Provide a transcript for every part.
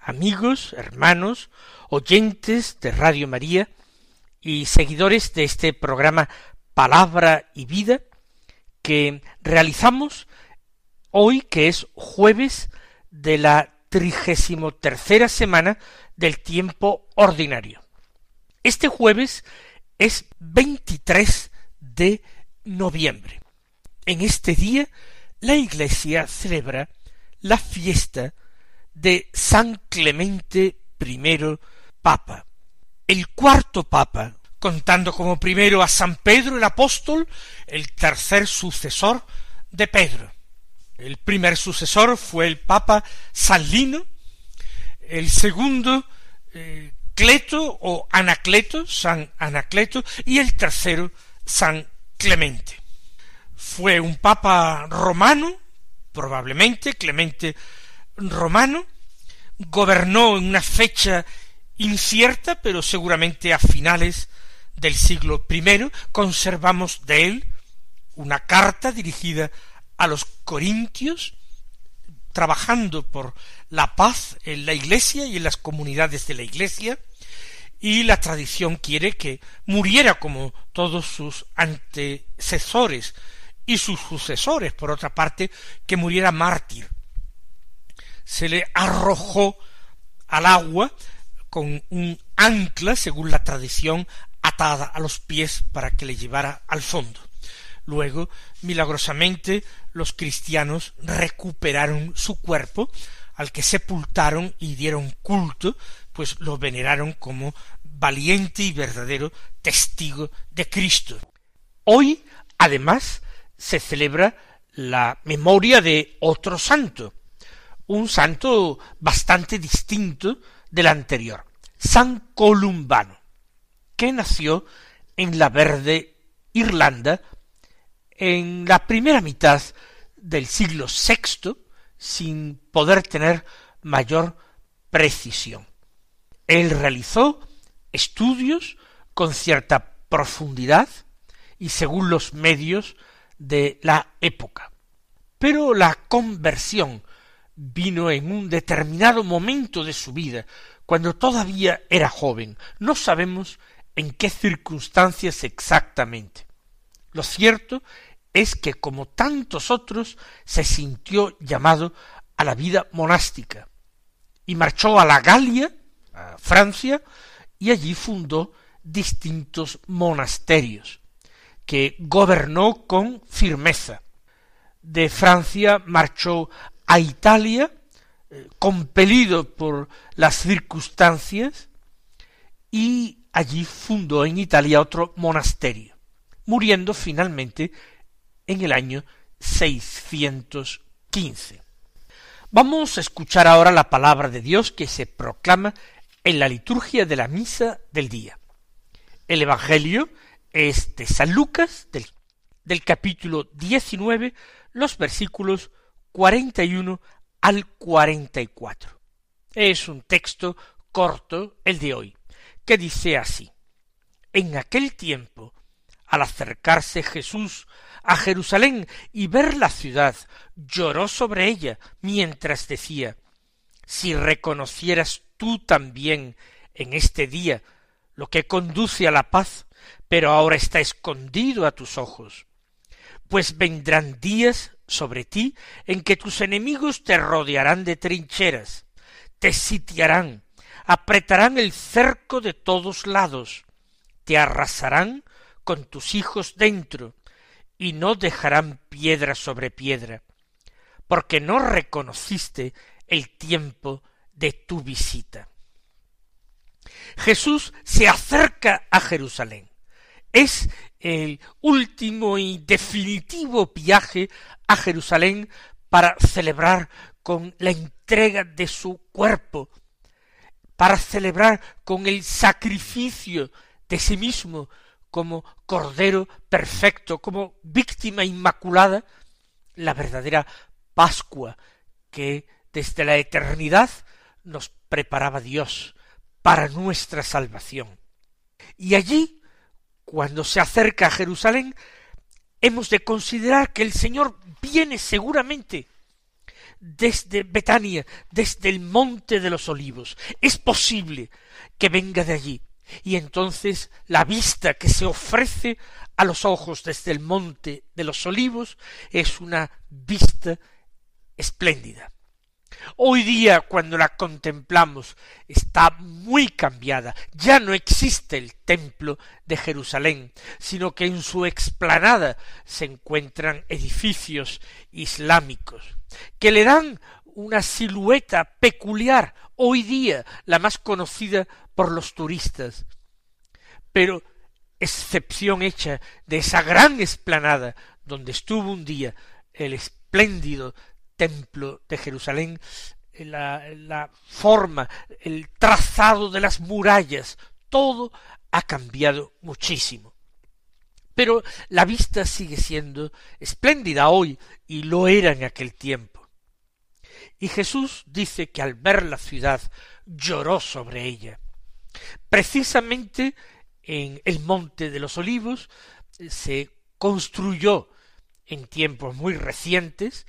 amigos, hermanos, oyentes de Radio María y seguidores de este programa Palabra y Vida que realizamos hoy que es jueves de la trigésimo tercera semana del tiempo ordinario. Este jueves es 23 de noviembre. En este día la Iglesia celebra la fiesta de San Clemente I Papa, el cuarto Papa, contando como primero a San Pedro el apóstol, el tercer sucesor de Pedro. El primer sucesor fue el Papa Salino, el segundo eh, Cleto o Anacleto, San Anacleto, y el tercero San Clemente. Fue un papa romano, probablemente Clemente romano, gobernó en una fecha incierta, pero seguramente a finales del siglo I, conservamos de él una carta dirigida a los corintios, trabajando por la paz en la iglesia y en las comunidades de la iglesia, y la tradición quiere que muriera como todos sus antecesores y sus sucesores, por otra parte, que muriera mártir, se le arrojó al agua con un ancla, según la tradición, atada a los pies para que le llevara al fondo. Luego, milagrosamente, los cristianos recuperaron su cuerpo, al que sepultaron y dieron culto, pues lo veneraron como valiente y verdadero testigo de Cristo. Hoy, además, se celebra la memoria de otro santo, un santo bastante distinto del anterior, San Columbano, que nació en la verde Irlanda en la primera mitad del siglo VI sin poder tener mayor precisión. Él realizó estudios con cierta profundidad y según los medios de la época. Pero la conversión vino en un determinado momento de su vida, cuando todavía era joven. No sabemos en qué circunstancias exactamente. Lo cierto es que, como tantos otros, se sintió llamado a la vida monástica y marchó a la Galia, a Francia, y allí fundó distintos monasterios que gobernó con firmeza. De Francia marchó a Italia, eh, compelido por las circunstancias, y allí fundó en Italia otro monasterio, muriendo finalmente en el año 615. Vamos a escuchar ahora la palabra de Dios que se proclama en la liturgia de la misa del día. El Evangelio es de San Lucas, del, del capítulo 19, los versículos 41 al 44. Es un texto corto el de hoy, que dice así. En aquel tiempo, al acercarse Jesús a Jerusalén y ver la ciudad, lloró sobre ella mientras decía, si reconocieras tú también en este día lo que conduce a la paz, pero ahora está escondido a tus ojos, pues vendrán días sobre ti en que tus enemigos te rodearán de trincheras, te sitiarán, apretarán el cerco de todos lados, te arrasarán con tus hijos dentro, y no dejarán piedra sobre piedra, porque no reconociste el tiempo de tu visita. Jesús se acerca a Jerusalén. Es el último y definitivo viaje a Jerusalén para celebrar con la entrega de su cuerpo para celebrar con el sacrificio de sí mismo como Cordero perfecto, como víctima inmaculada, la verdadera Pascua que desde la eternidad nos preparaba Dios para nuestra salvación. Y allí, cuando se acerca a Jerusalén, hemos de considerar que el Señor viene seguramente desde Betania, desde el monte de los olivos. Es posible que venga de allí. Y entonces la vista que se ofrece a los ojos desde el monte de los olivos es una vista espléndida. Hoy día, cuando la contemplamos, está muy cambiada. Ya no existe el templo de Jerusalén, sino que en su explanada se encuentran edificios islámicos, que le dan una silueta peculiar, hoy día la más conocida por los turistas. Pero excepción hecha de esa gran explanada donde estuvo un día el espléndido templo de Jerusalén, la, la forma, el trazado de las murallas, todo ha cambiado muchísimo. Pero la vista sigue siendo espléndida hoy y lo era en aquel tiempo. Y Jesús dice que al ver la ciudad lloró sobre ella. Precisamente en el monte de los olivos se construyó en tiempos muy recientes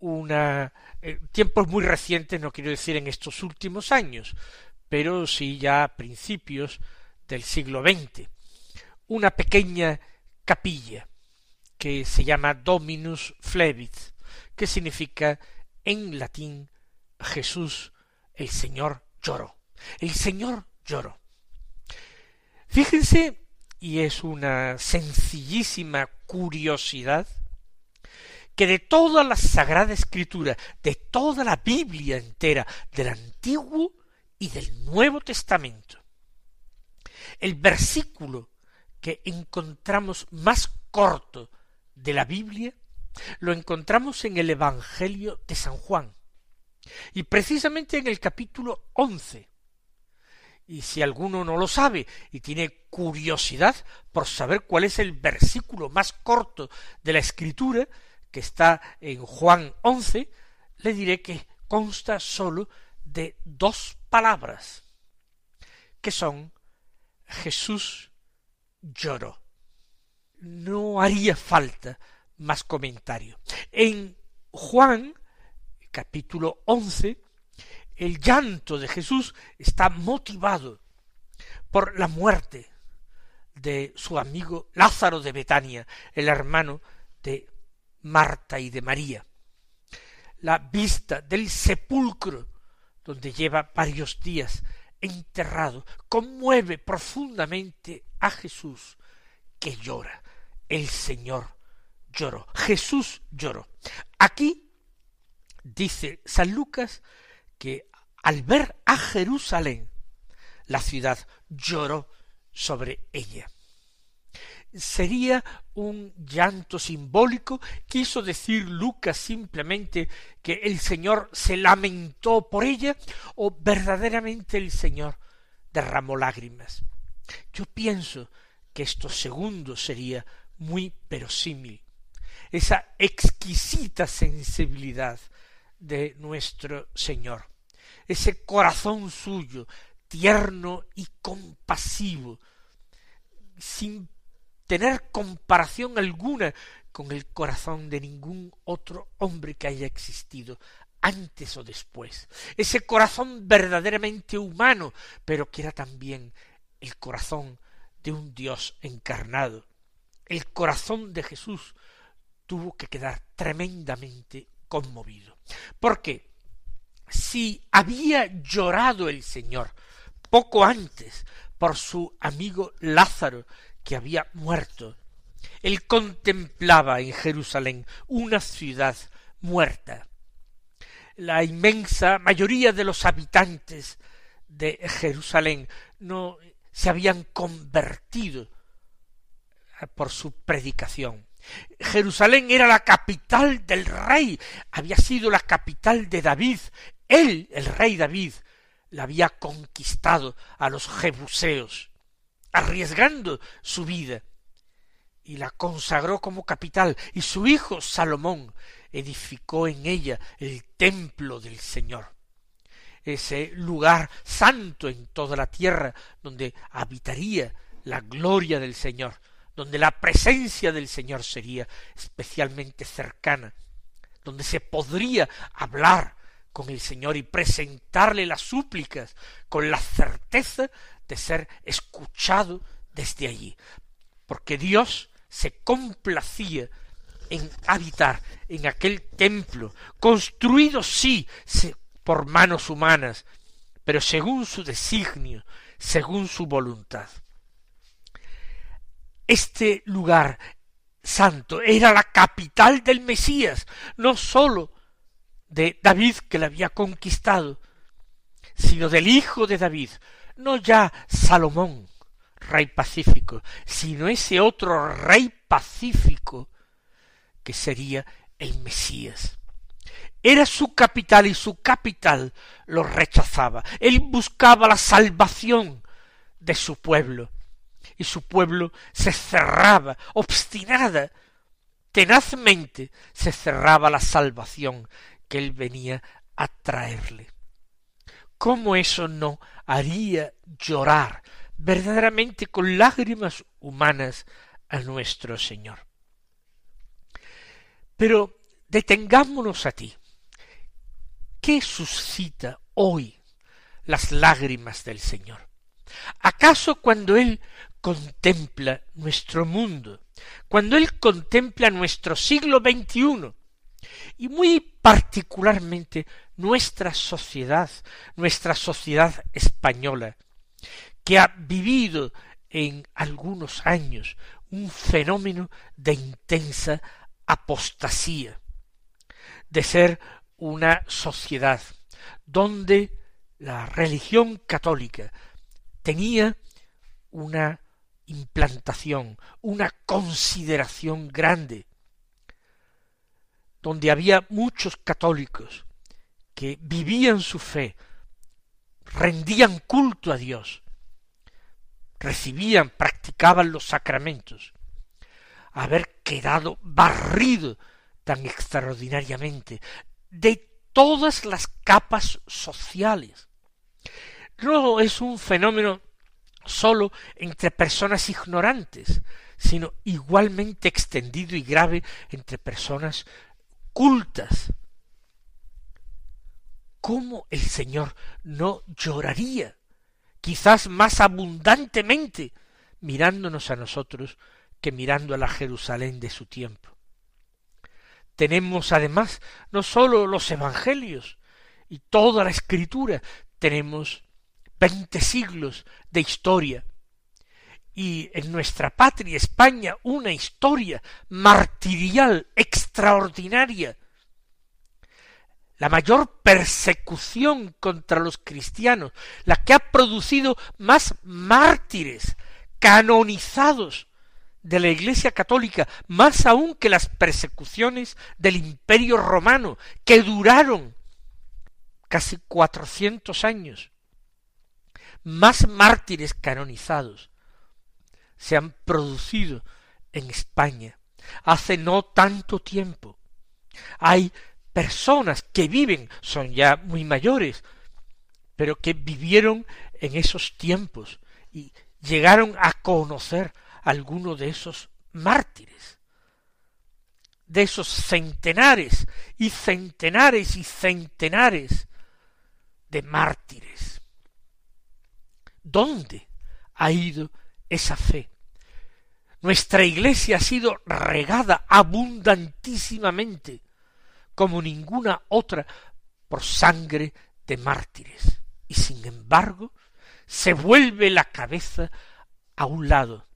una eh, tiempos muy recientes, no quiero decir en estos últimos años, pero sí ya a principios del siglo XX, una pequeña capilla que se llama Dominus Flevit, que significa en latín Jesús, el Señor lloró. El Señor lloró. Fíjense, y es una sencillísima curiosidad, que de toda la Sagrada Escritura, de toda la Biblia entera, del Antiguo y del Nuevo Testamento, el versículo que encontramos más corto de la Biblia lo encontramos en el Evangelio de San Juan, y precisamente en el capítulo once. Y si alguno no lo sabe y tiene curiosidad por saber cuál es el versículo más corto de la Escritura, que está en Juan once, le diré que consta sólo de dos palabras, que son Jesús lloró. No haría falta más comentario. En Juan, capítulo once, el llanto de Jesús está motivado por la muerte de su amigo Lázaro de Betania, el hermano de Marta y de María. La vista del sepulcro, donde lleva varios días enterrado, conmueve profundamente a Jesús, que llora. El Señor lloró. Jesús lloró. Aquí dice San Lucas que al ver a Jerusalén, la ciudad lloró sobre ella sería un llanto simbólico, quiso decir Lucas simplemente que el Señor se lamentó por ella, o verdaderamente el Señor derramó lágrimas. Yo pienso que esto segundo sería muy verosímil, esa exquisita sensibilidad de nuestro Señor, ese corazón suyo, tierno y compasivo, sin tener comparación alguna con el corazón de ningún otro hombre que haya existido antes o después. Ese corazón verdaderamente humano, pero que era también el corazón de un Dios encarnado. El corazón de Jesús tuvo que quedar tremendamente conmovido. Porque si había llorado el Señor poco antes por su amigo Lázaro, que había muerto. Él contemplaba en Jerusalén una ciudad muerta. La inmensa mayoría de los habitantes de Jerusalén no se habían convertido por su predicación. Jerusalén era la capital del rey, había sido la capital de David. Él, el rey David, la había conquistado a los jebuseos, arriesgando su vida, y la consagró como capital, y su hijo Salomón edificó en ella el templo del Señor, ese lugar santo en toda la tierra donde habitaría la gloria del Señor, donde la presencia del Señor sería especialmente cercana, donde se podría hablar con el Señor y presentarle las súplicas con la certeza de ser escuchado desde allí, porque Dios se complacía en habitar en aquel templo, construido sí por manos humanas, pero según su designio, según su voluntad. Este lugar santo era la capital del Mesías, no sólo de David que la había conquistado, sino del hijo de David, no ya Salomón, rey pacífico, sino ese otro rey pacífico que sería el Mesías. Era su capital y su capital lo rechazaba. Él buscaba la salvación de su pueblo y su pueblo se cerraba, obstinada, tenazmente se cerraba la salvación que él venía a traerle. ¿Cómo eso no haría llorar verdaderamente con lágrimas humanas a nuestro Señor? Pero detengámonos a ti. ¿Qué suscita hoy las lágrimas del Señor? ¿Acaso cuando Él contempla nuestro mundo, cuando Él contempla nuestro siglo XXI, y muy particularmente nuestra sociedad, nuestra sociedad española, que ha vivido en algunos años un fenómeno de intensa apostasía, de ser una sociedad donde la religión católica tenía una implantación, una consideración grande, donde había muchos católicos que vivían su fe, rendían culto a Dios, recibían, practicaban los sacramentos, haber quedado barrido tan extraordinariamente de todas las capas sociales. No es un fenómeno sólo entre personas ignorantes, sino igualmente extendido y grave entre personas cultas. ¿Cómo el Señor no lloraría, quizás más abundantemente, mirándonos a nosotros que mirando a la Jerusalén de su tiempo? Tenemos además no sólo los evangelios y toda la escritura, tenemos veinte siglos de historia y en nuestra patria España una historia martirial extraordinaria. La mayor persecución contra los cristianos, la que ha producido más mártires canonizados de la Iglesia católica, más aún que las persecuciones del Imperio romano, que duraron casi cuatrocientos años. Más mártires canonizados se han producido en España hace no tanto tiempo. Hay personas que viven, son ya muy mayores, pero que vivieron en esos tiempos y llegaron a conocer alguno de esos mártires, de esos centenares y centenares y centenares de mártires ¿Dónde ha ido esa fe? Nuestra iglesia ha sido regada abundantísimamente, como ninguna otra, por sangre de mártires. Y sin embargo, se vuelve la cabeza a un lado,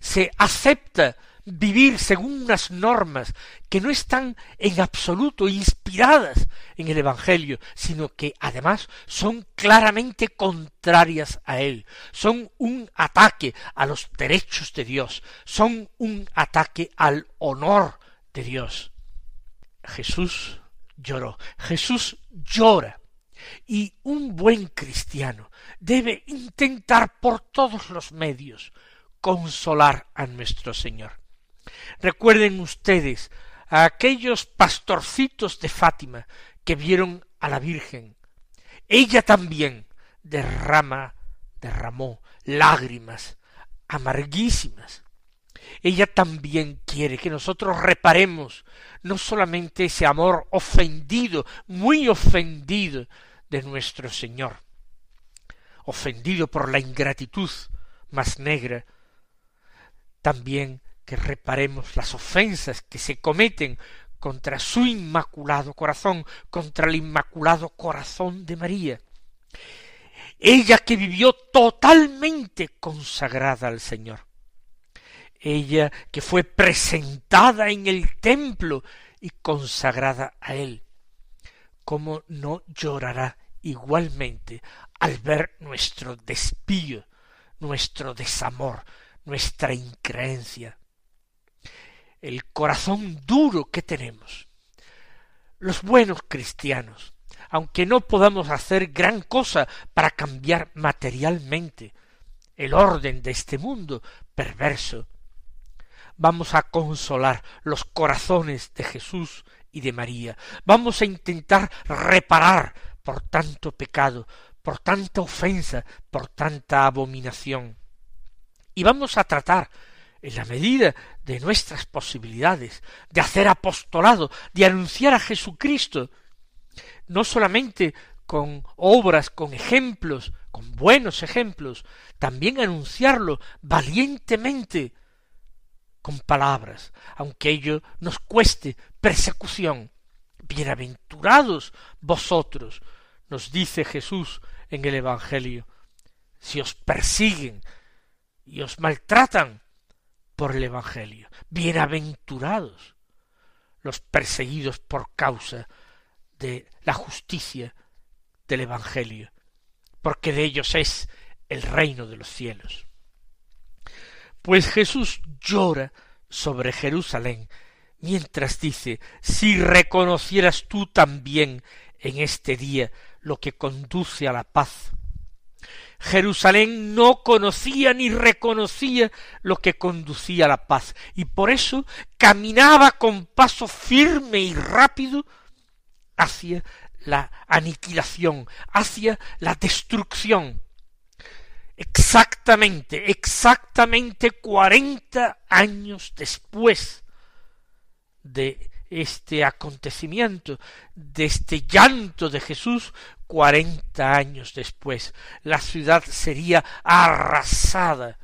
se acepta vivir según unas normas que no están en absoluto inspiradas en el Evangelio, sino que además son claramente contrarias a él, son un ataque a los derechos de Dios, son un ataque al honor de Dios. Jesús lloró, Jesús llora, Y un buen cristiano debe intentar por todos los medios consolar a nuestro Señor. Recuerden ustedes a aquellos pastorcitos de Fátima que vieron a la Virgen. Ella también derrama, derramó lágrimas amarguísimas. Ella también quiere que nosotros reparemos no solamente ese amor ofendido, muy ofendido de nuestro Señor, ofendido por la ingratitud más negra, también que reparemos las ofensas que se cometen contra su inmaculado corazón, contra el inmaculado corazón de María. Ella que vivió totalmente consagrada al Señor. Ella que fue presentada en el templo y consagrada a Él. ¿Cómo no llorará igualmente al ver nuestro despío, nuestro desamor, nuestra increencia? El corazón duro que tenemos. Los buenos cristianos, aunque no podamos hacer gran cosa para cambiar materialmente el orden de este mundo perverso, vamos a consolar los corazones de Jesús y de María, vamos a intentar reparar por tanto pecado, por tanta ofensa, por tanta abominación. Y vamos a tratar en la medida de nuestras posibilidades, de hacer apostolado, de anunciar a Jesucristo, no solamente con obras, con ejemplos, con buenos ejemplos, también anunciarlo valientemente con palabras, aunque ello nos cueste persecución. Bienaventurados vosotros, nos dice Jesús en el Evangelio, si os persiguen y os maltratan por el Evangelio. Bienaventurados los perseguidos por causa de la justicia del Evangelio, porque de ellos es el reino de los cielos. Pues Jesús llora sobre Jerusalén mientras dice, si reconocieras tú también en este día lo que conduce a la paz, Jerusalén no conocía ni reconocía lo que conducía a la paz, y por eso caminaba con paso firme y rápido hacia la aniquilación, hacia la destrucción. Exactamente, exactamente cuarenta años después de este acontecimiento, de este llanto de Jesús, cuarenta años después, la ciudad sería arrasada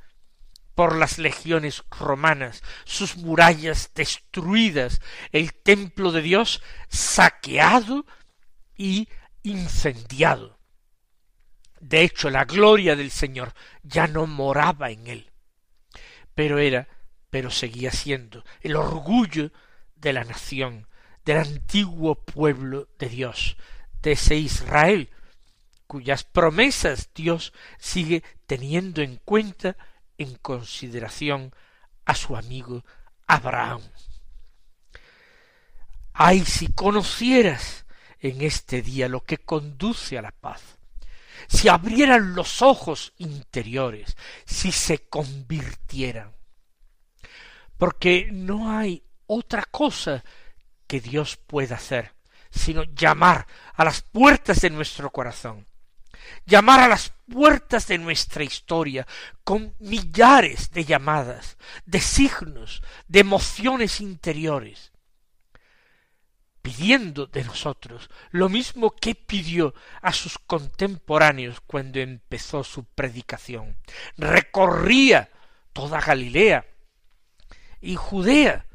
por las legiones romanas, sus murallas destruidas, el templo de Dios saqueado y incendiado. De hecho, la gloria del Señor ya no moraba en él, pero era, pero seguía siendo el orgullo de la nación, del antiguo pueblo de Dios, de ese Israel, cuyas promesas Dios sigue teniendo en cuenta en consideración a su amigo Abraham. Ay, si conocieras en este día lo que conduce a la paz, si abrieran los ojos interiores, si se convirtieran, porque no hay otra cosa que Dios pueda hacer sino llamar a las puertas de nuestro corazón, llamar a las puertas de nuestra historia con millares de llamadas, de signos, de emociones interiores, pidiendo de nosotros lo mismo que pidió a sus contemporáneos cuando empezó su predicación. Recorría toda Galilea y Judea,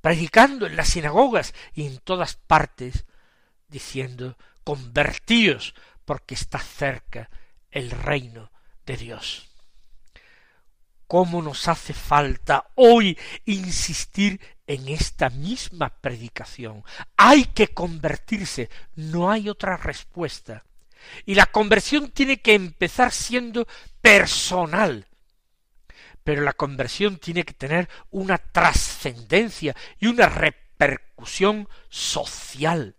predicando en las sinagogas y en todas partes, diciendo convertíos porque está cerca el reino de Dios. ¿Cómo nos hace falta hoy insistir en esta misma predicación? Hay que convertirse, no hay otra respuesta. Y la conversión tiene que empezar siendo personal, pero la conversión tiene que tener una trascendencia y una repercusión social.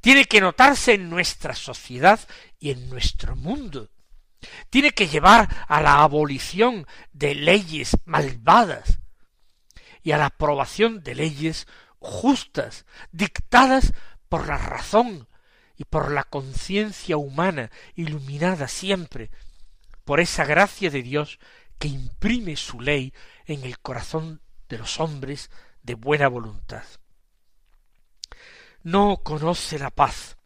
tiene que notarse en nuestra sociedad y en nuestro mundo. Tiene que llevar a la abolición de leyes malvadas y a la aprobación de leyes justas, dictadas por la razón y por la conciencia humana, iluminada siempre por esa gracia de Dios que imprime su ley en el corazón de los hombres de buena voluntad. No conoce la paz.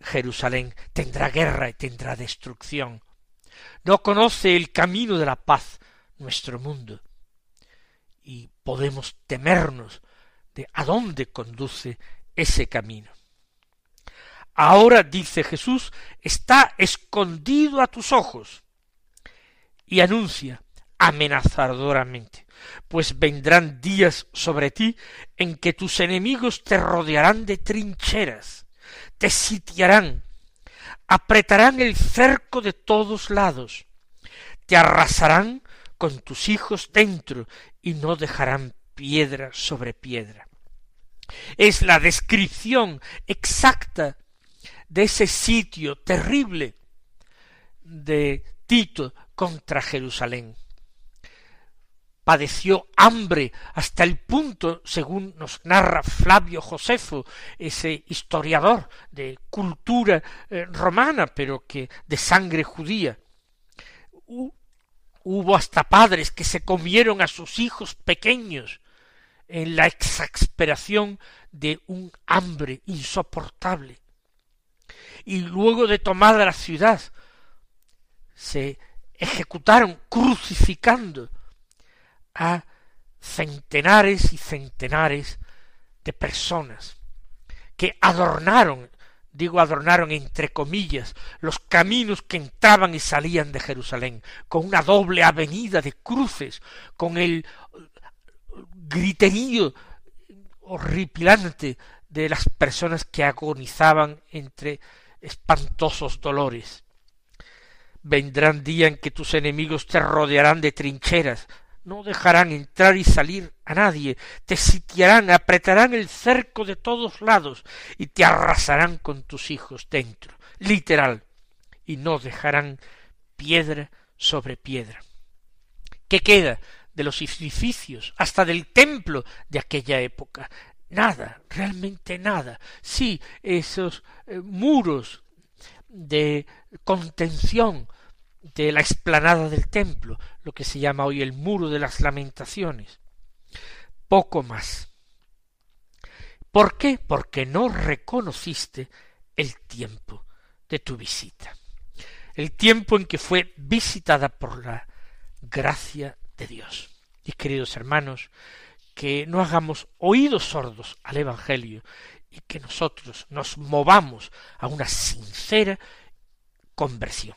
Jerusalén tendrá guerra y tendrá destrucción. No conoce el camino de la paz nuestro mundo. Y podemos temernos de a dónde conduce ese camino. Ahora, dice Jesús, está escondido a tus ojos. Y anuncia amenazadoramente, pues vendrán días sobre ti en que tus enemigos te rodearán de trincheras, te sitiarán, apretarán el cerco de todos lados, te arrasarán con tus hijos dentro y no dejarán piedra sobre piedra. Es la descripción exacta de ese sitio terrible de Tito contra Jerusalén. Padeció hambre hasta el punto, según nos narra Flavio Josefo, ese historiador de cultura eh, romana, pero que de sangre judía. Hubo hasta padres que se comieron a sus hijos pequeños en la exasperación de un hambre insoportable y luego de tomada la ciudad se ejecutaron crucificando a centenares y centenares de personas que adornaron, digo adornaron entre comillas, los caminos que entraban y salían de Jerusalén, con una doble avenida de cruces, con el griterío horripilante de las personas que agonizaban entre espantosos dolores. Vendrán día en que tus enemigos te rodearán de trincheras, no dejarán entrar y salir a nadie, te sitiarán, apretarán el cerco de todos lados y te arrasarán con tus hijos dentro, literal, y no dejarán piedra sobre piedra. ¿Qué queda de los edificios, hasta del templo de aquella época? Nada, realmente nada. Sí, esos eh, muros de contención de la explanada del templo, lo que se llama hoy el muro de las lamentaciones. Poco más. ¿Por qué? Porque no reconociste el tiempo de tu visita. El tiempo en que fue visitada por la gracia de Dios. Y queridos hermanos, que no hagamos oídos sordos al Evangelio y que nosotros nos movamos a una sincera conversión.